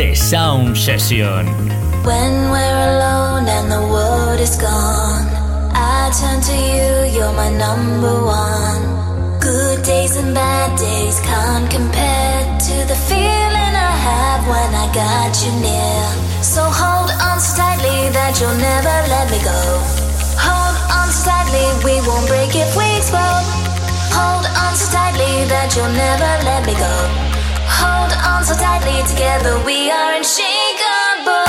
The Sound Session. When we're alone and the world is gone, I turn to you, you're my number one. Good days and bad days can't compare to the feeling I have when I got you near. So hold on so tightly that you'll never let me go. Hold on so we won't break if we explode. Hold on so tightly that you'll never let me go bound so tightly together, we are unshakable.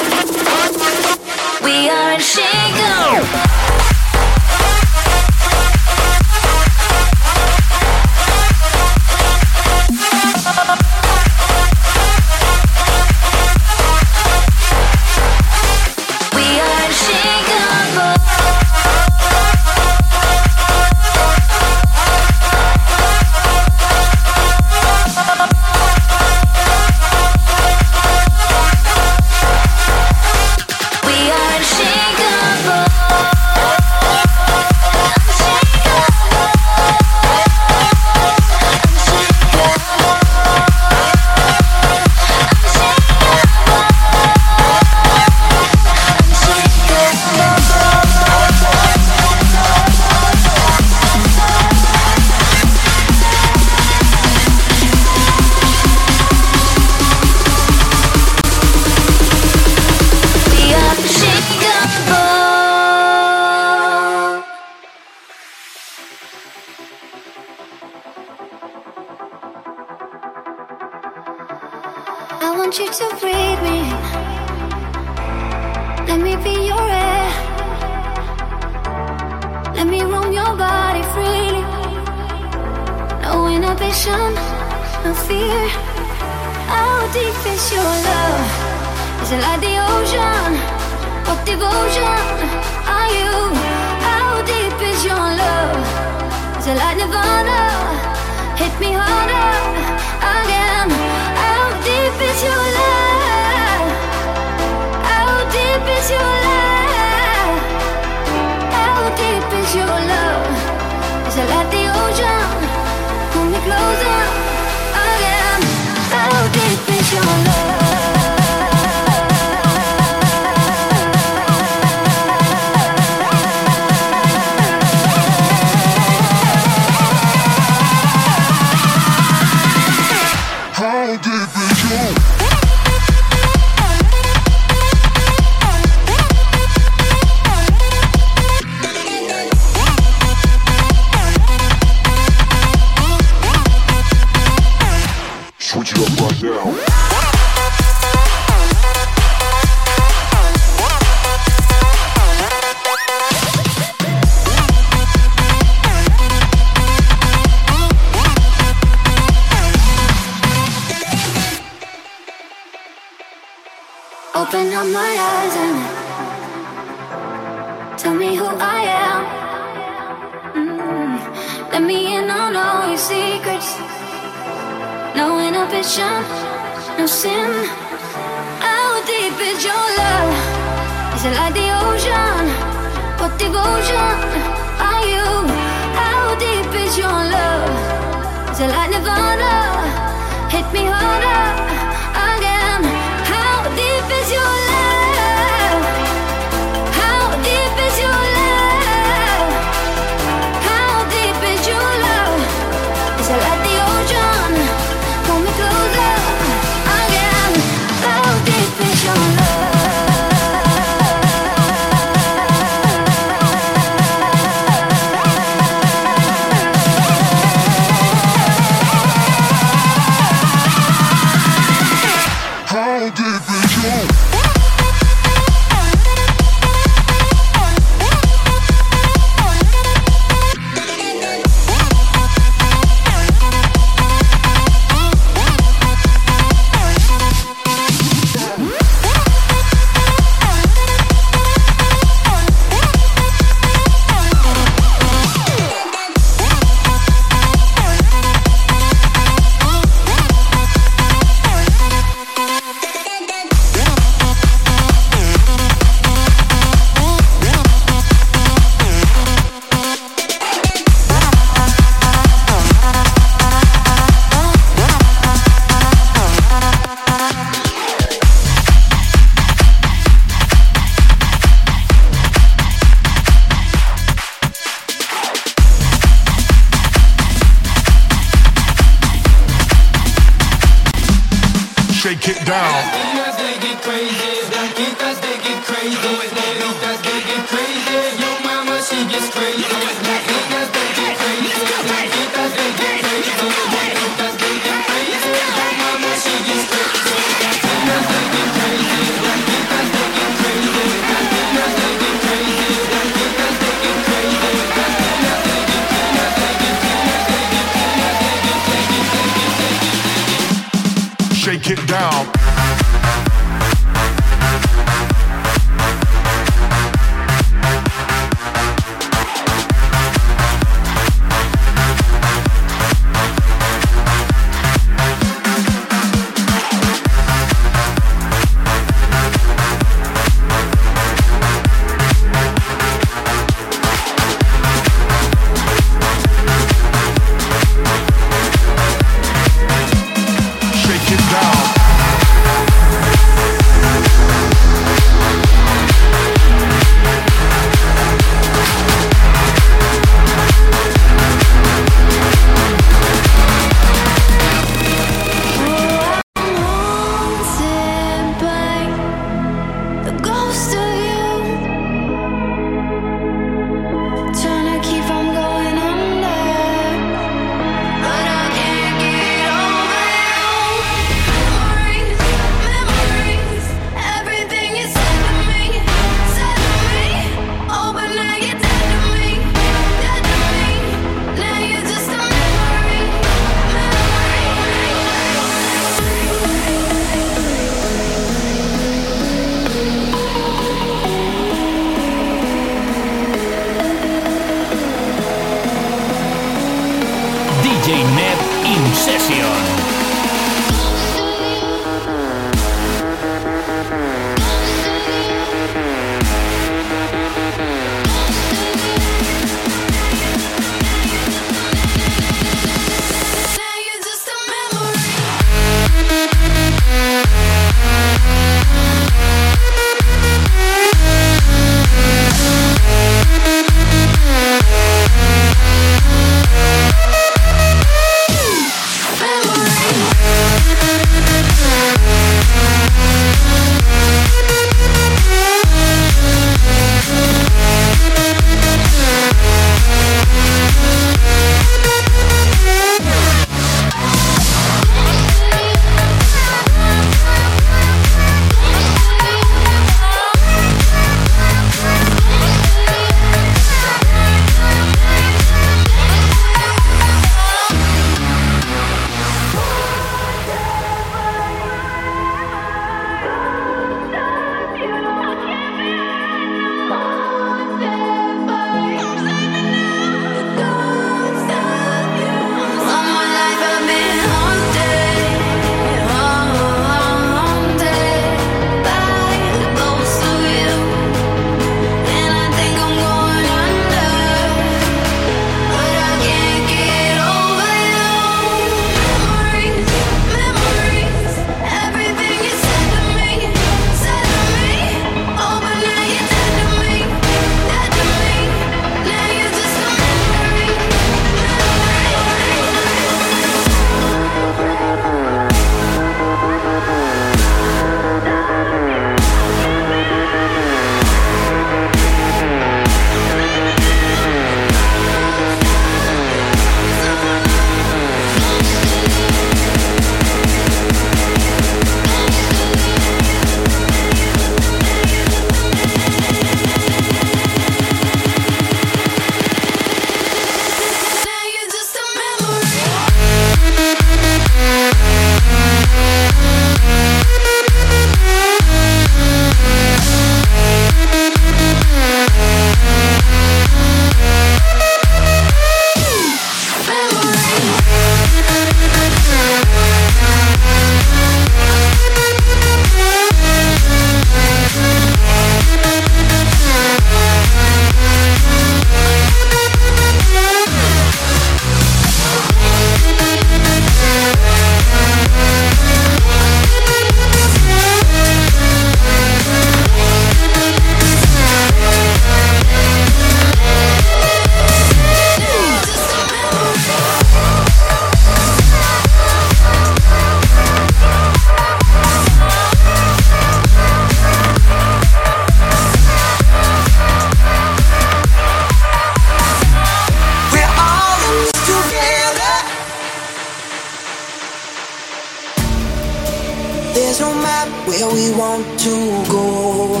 where we want to go.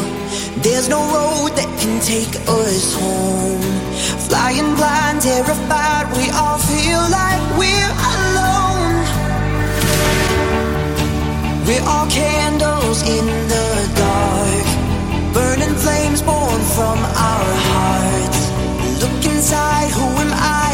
There's no road that can take us home. Flying blind, terrified, we all feel like we're alone. We're all candles in the dark, burning flames born from our hearts. Look inside, who am I?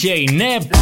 www.djnev.com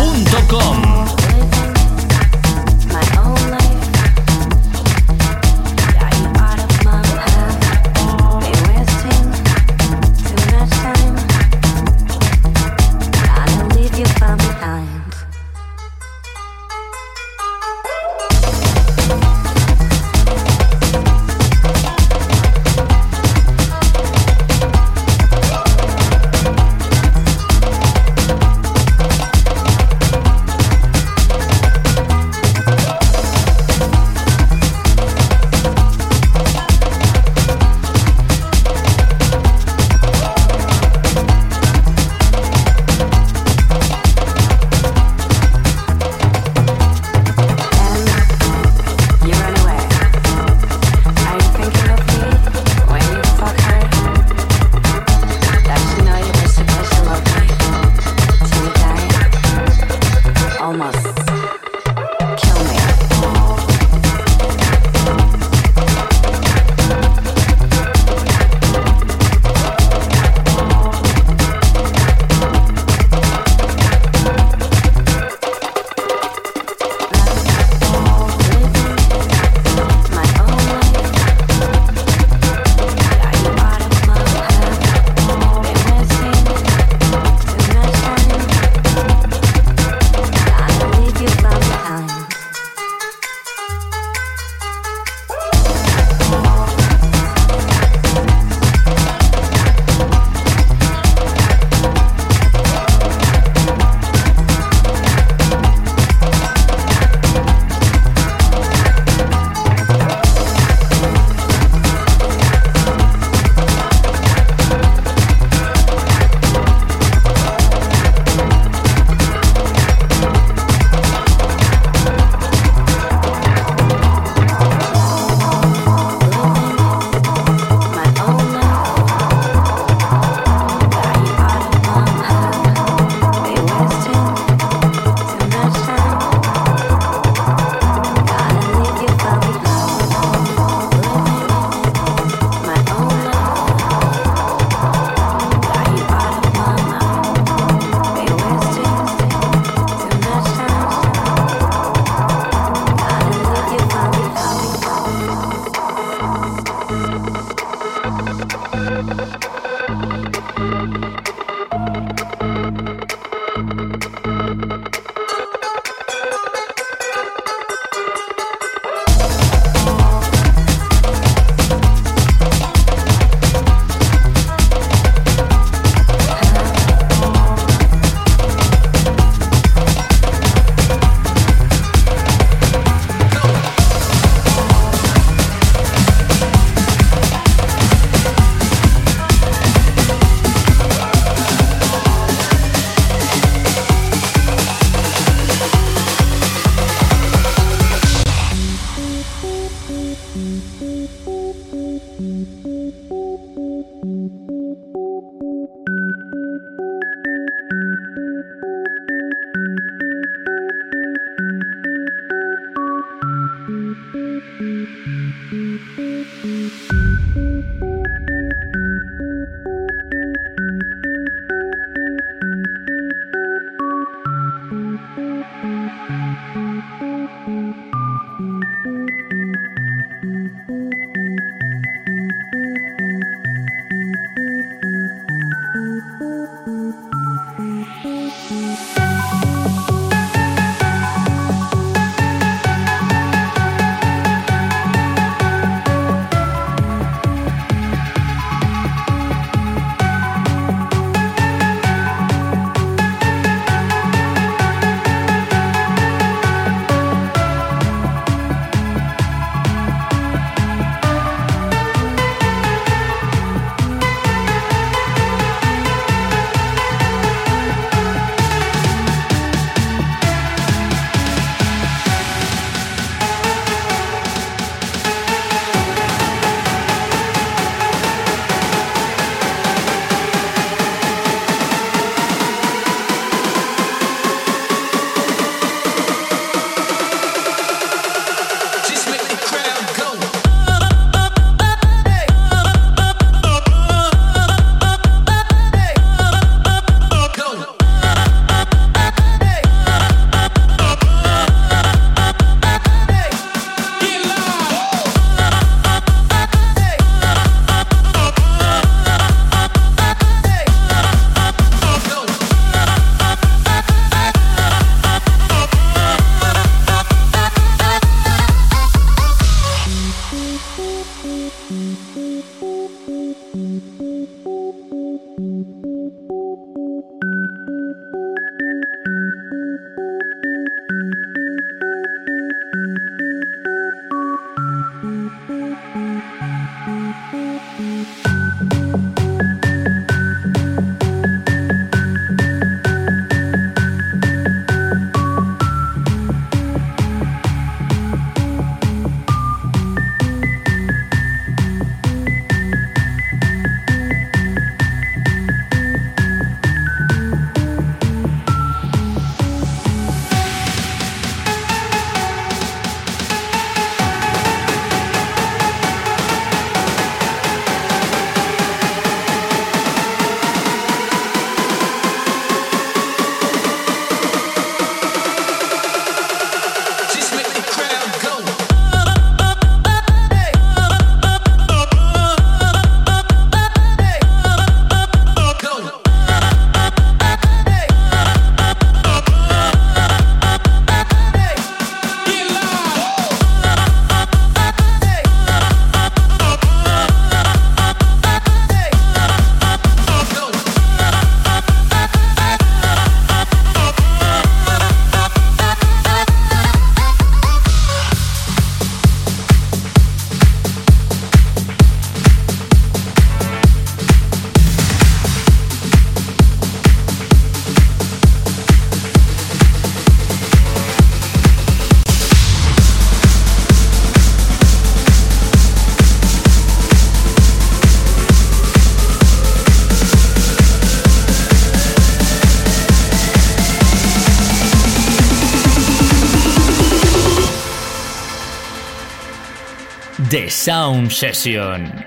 Sound Session.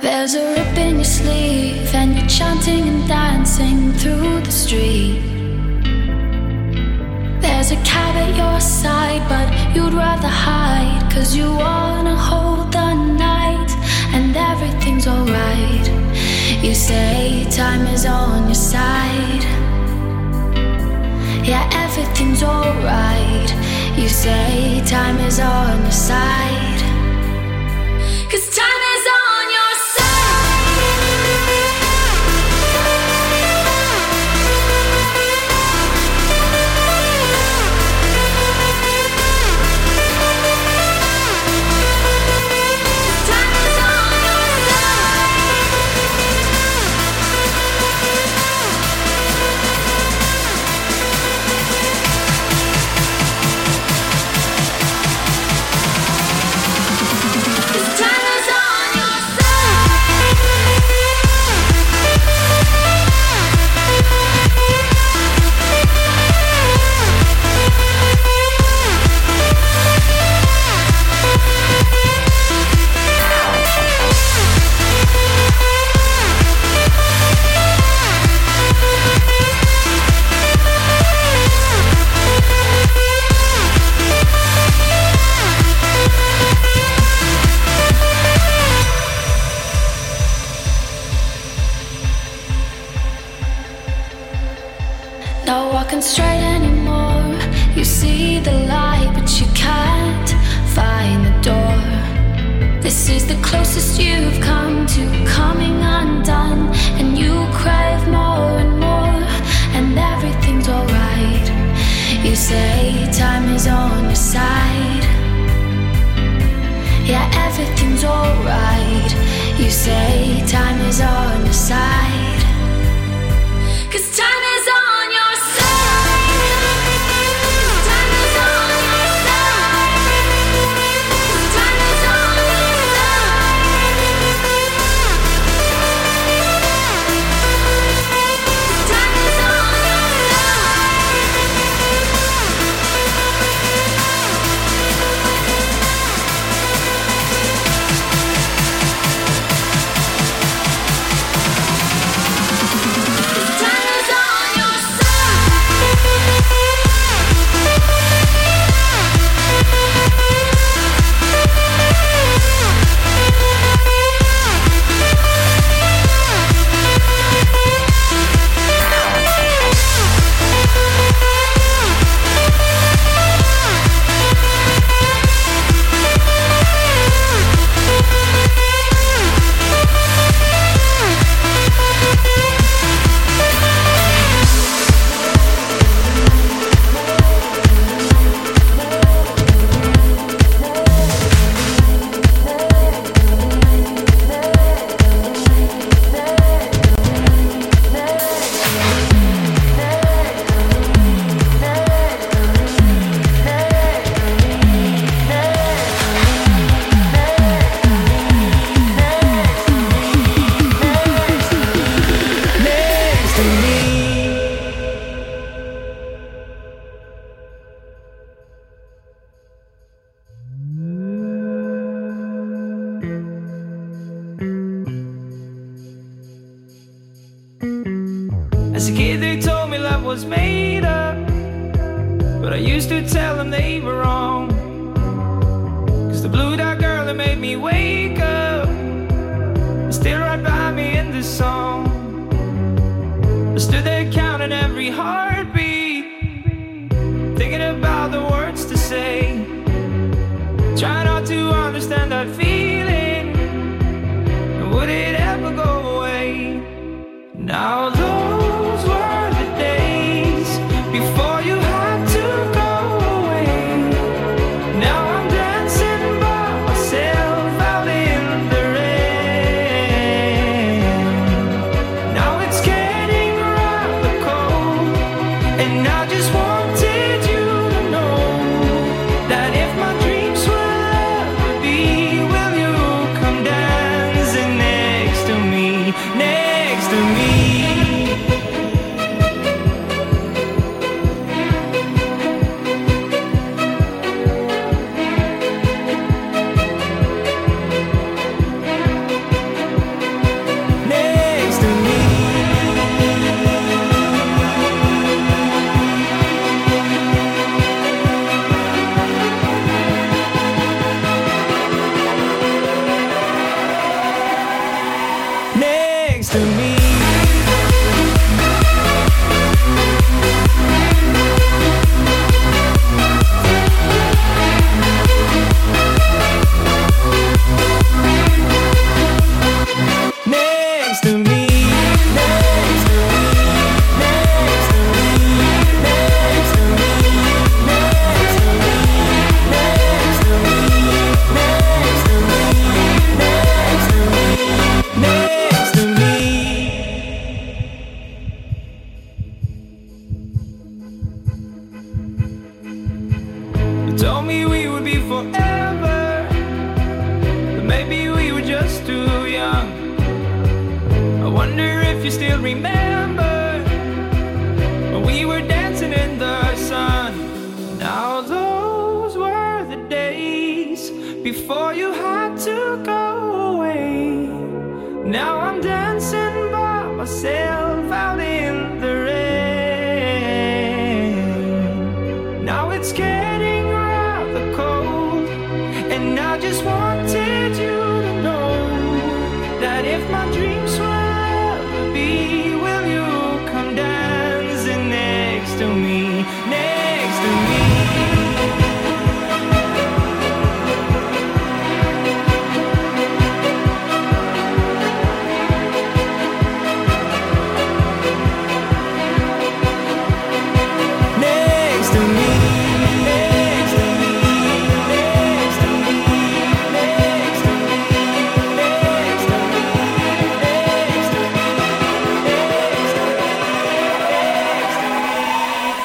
There's a rip in your sleeve, and you're chanting and dancing through the street. There's a cab at your side, but you'd rather hide, cause you wanna hold the night, and everything's alright. You say time is on your side. You say time is on your side. Cause time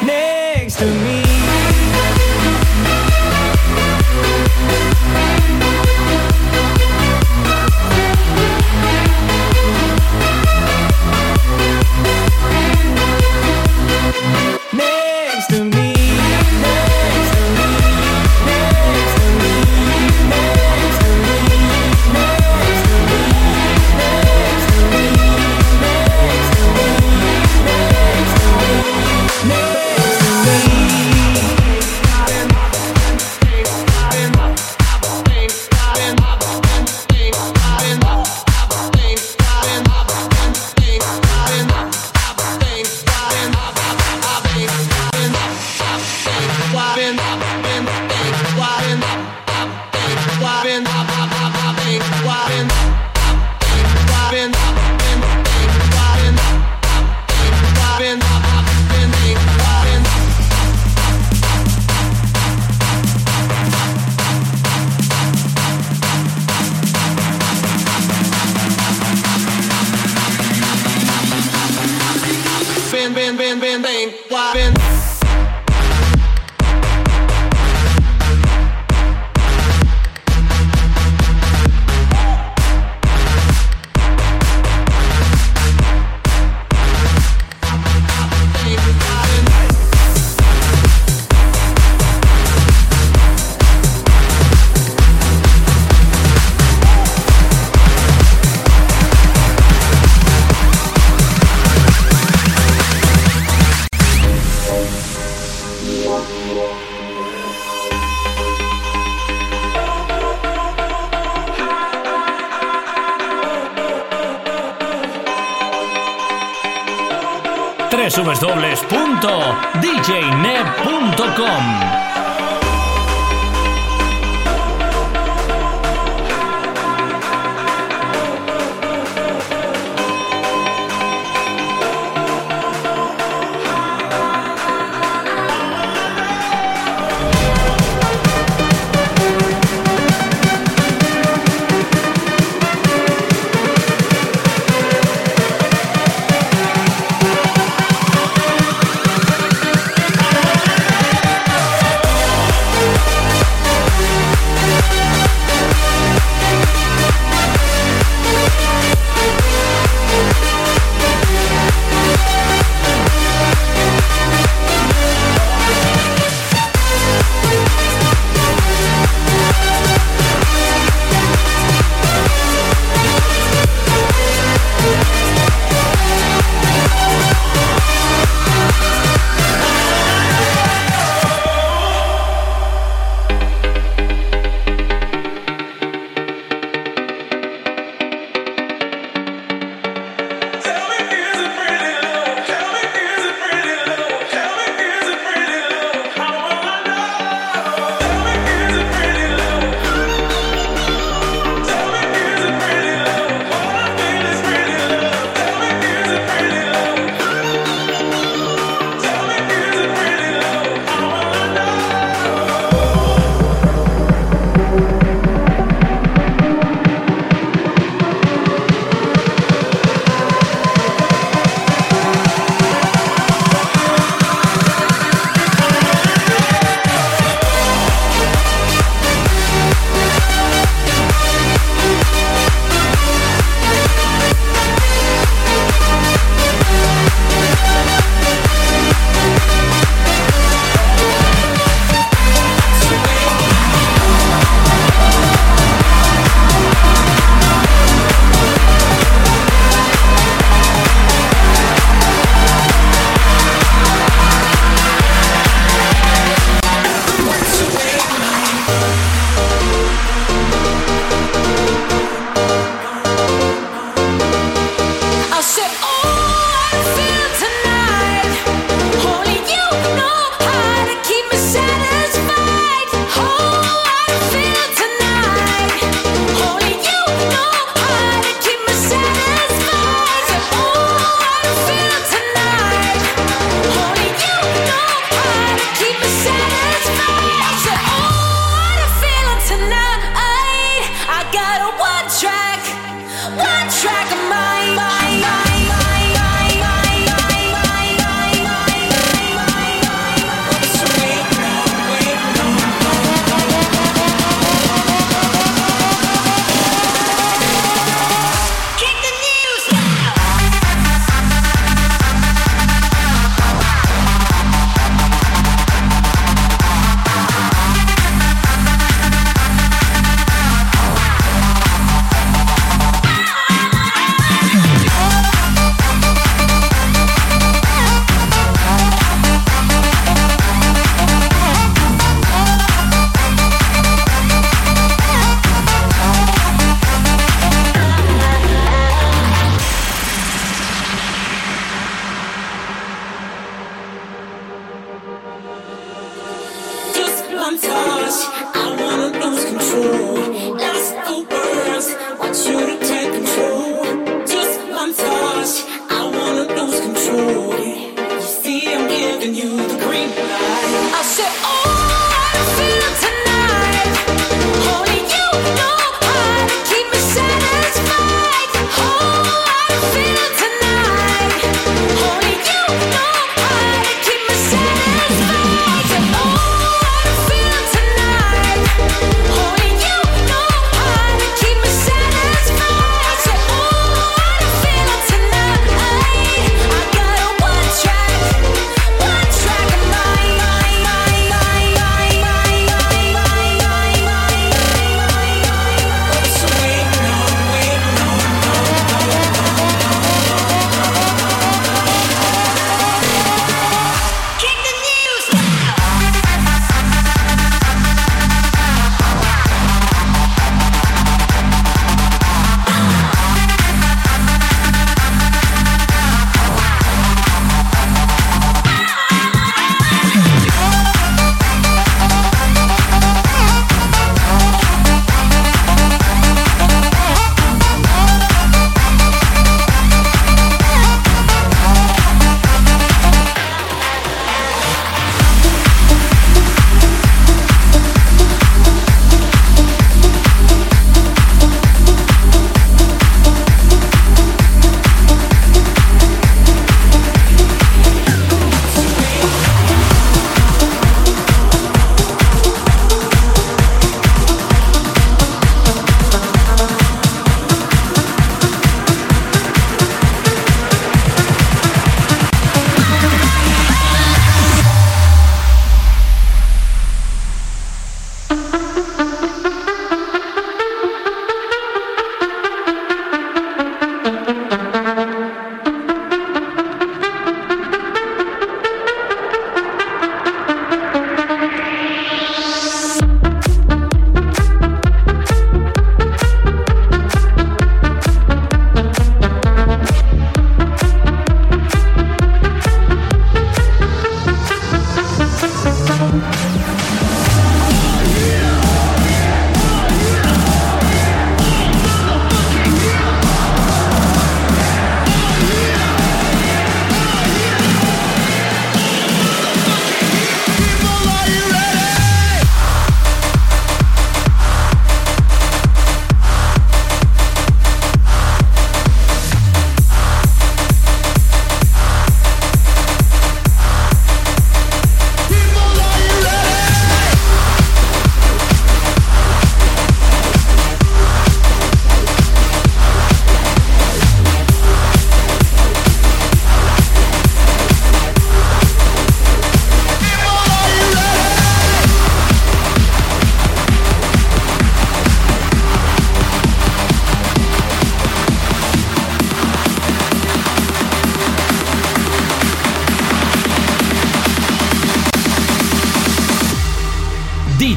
next to me.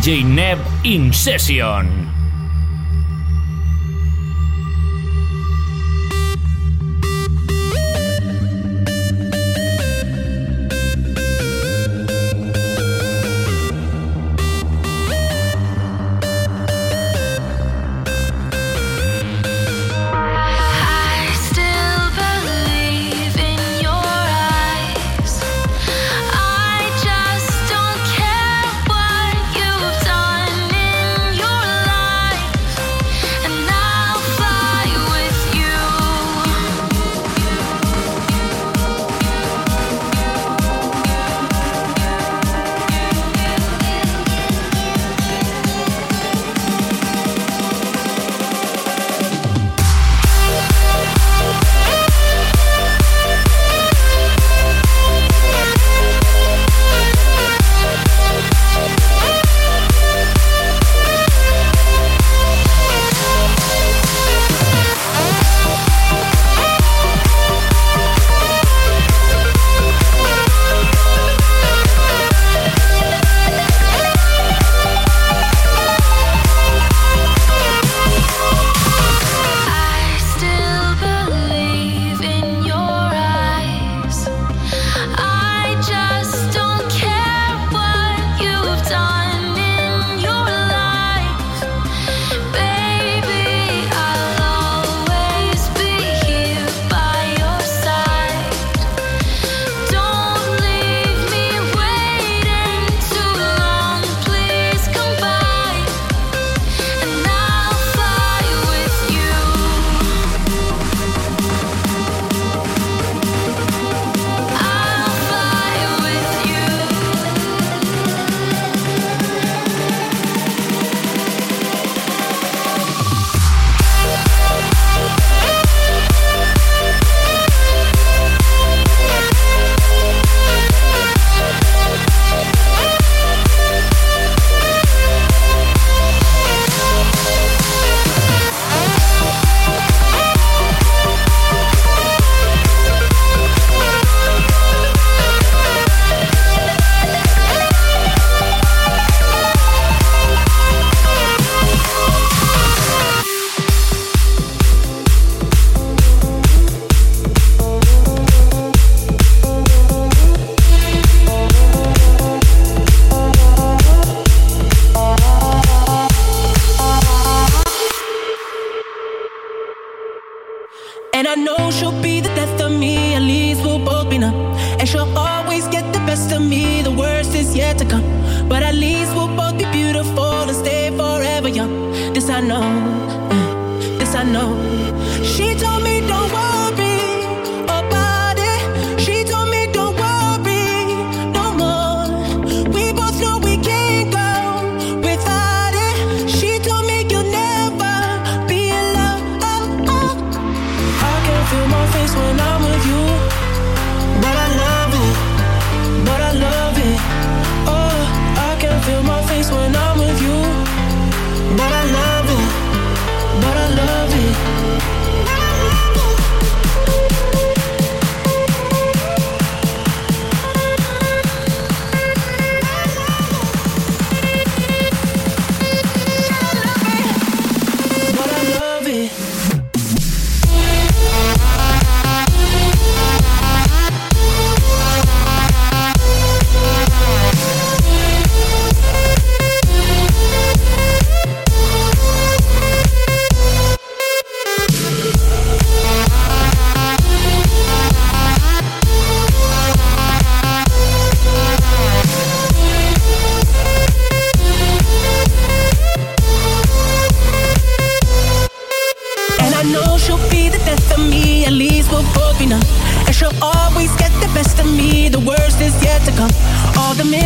DJ Neb In Session.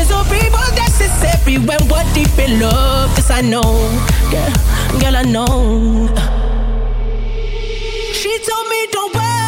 is horrible, that's is everywhere. What deep in love? This I know, girl, girl I know. She told me don't worry.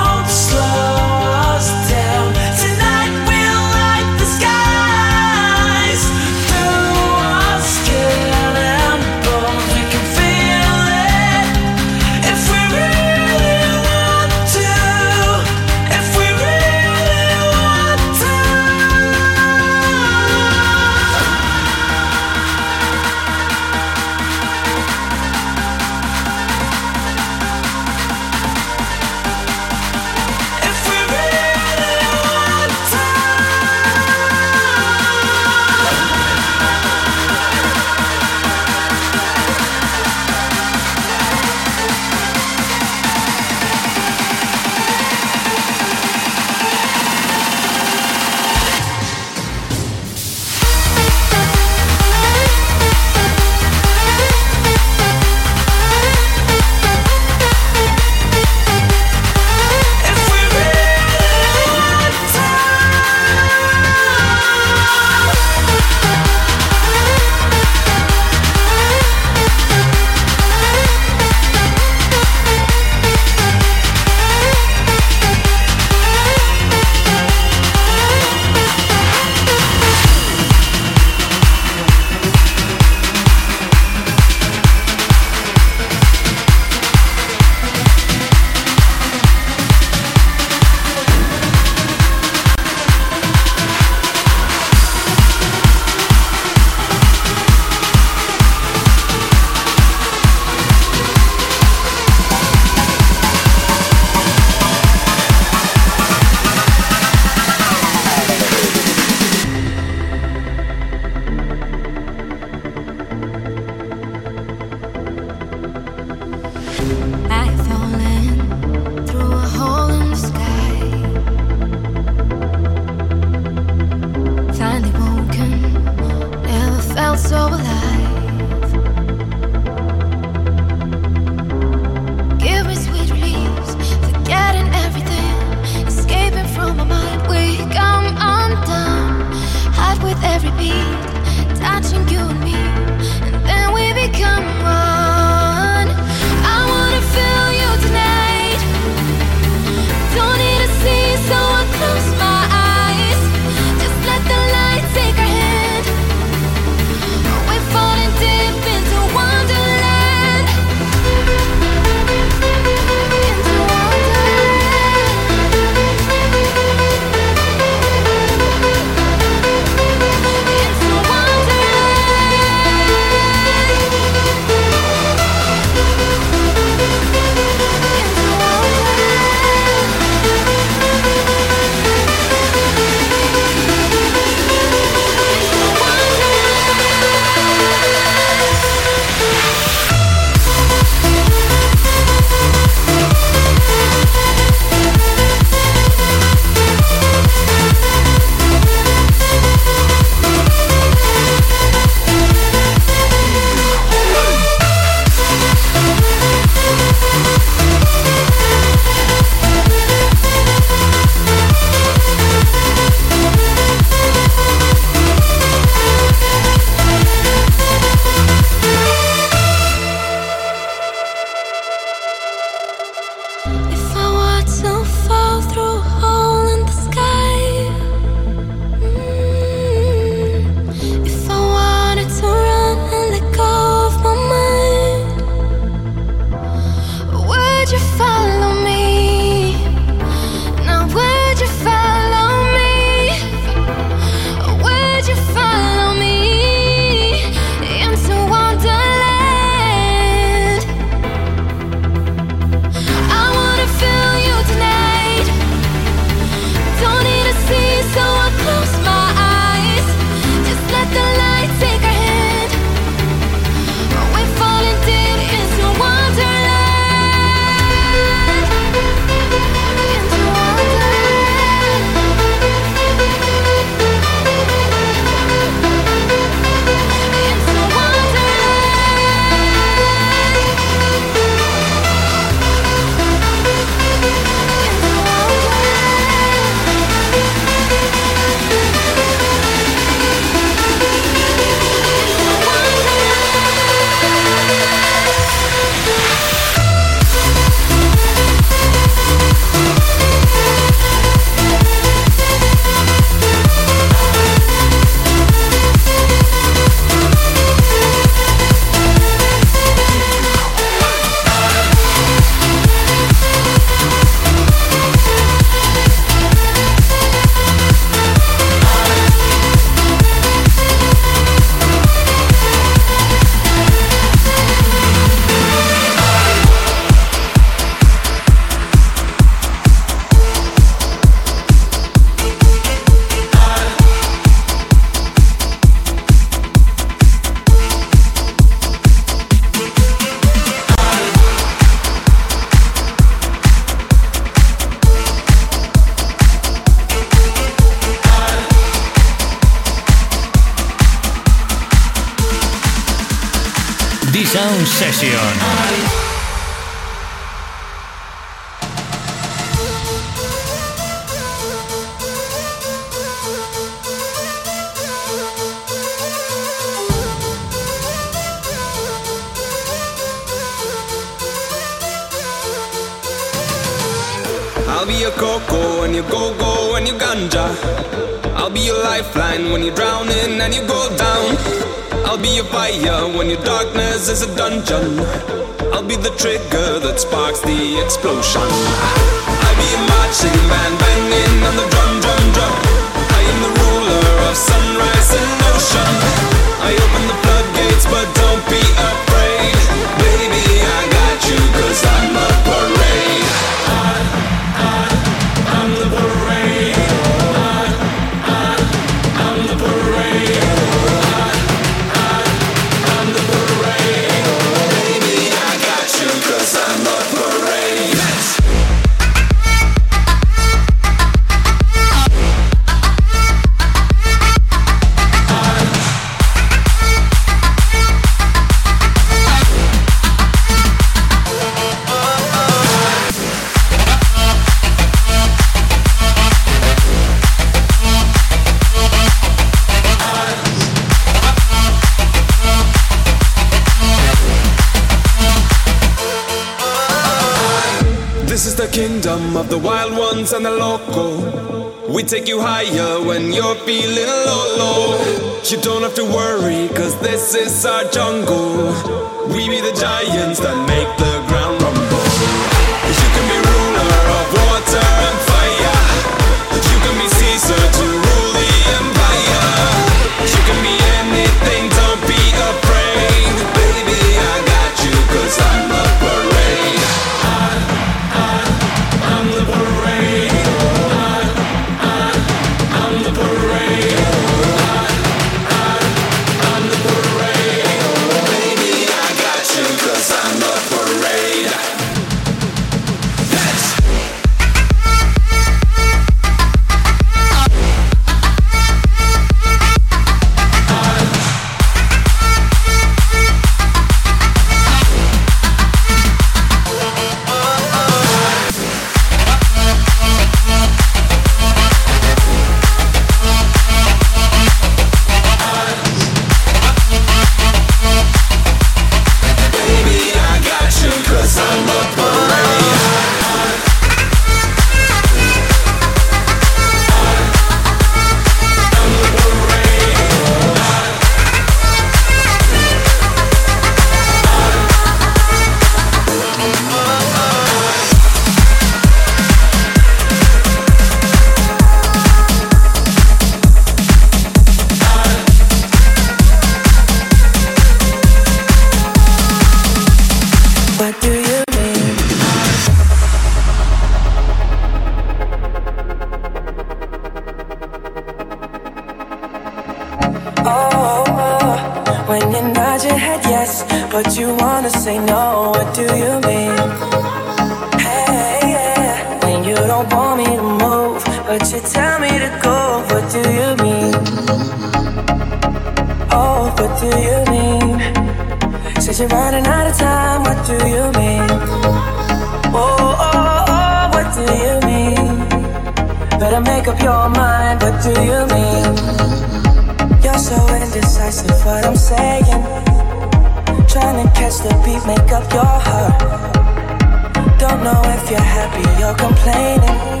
You're happy, you're complaining.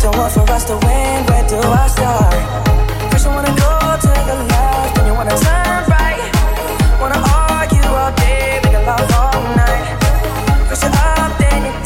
Don't want for us to win. Where do I start? First, you wanna go to the left, then you wanna turn right. Wanna argue all day, make love all night. First, you're up, then you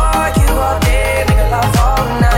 all night.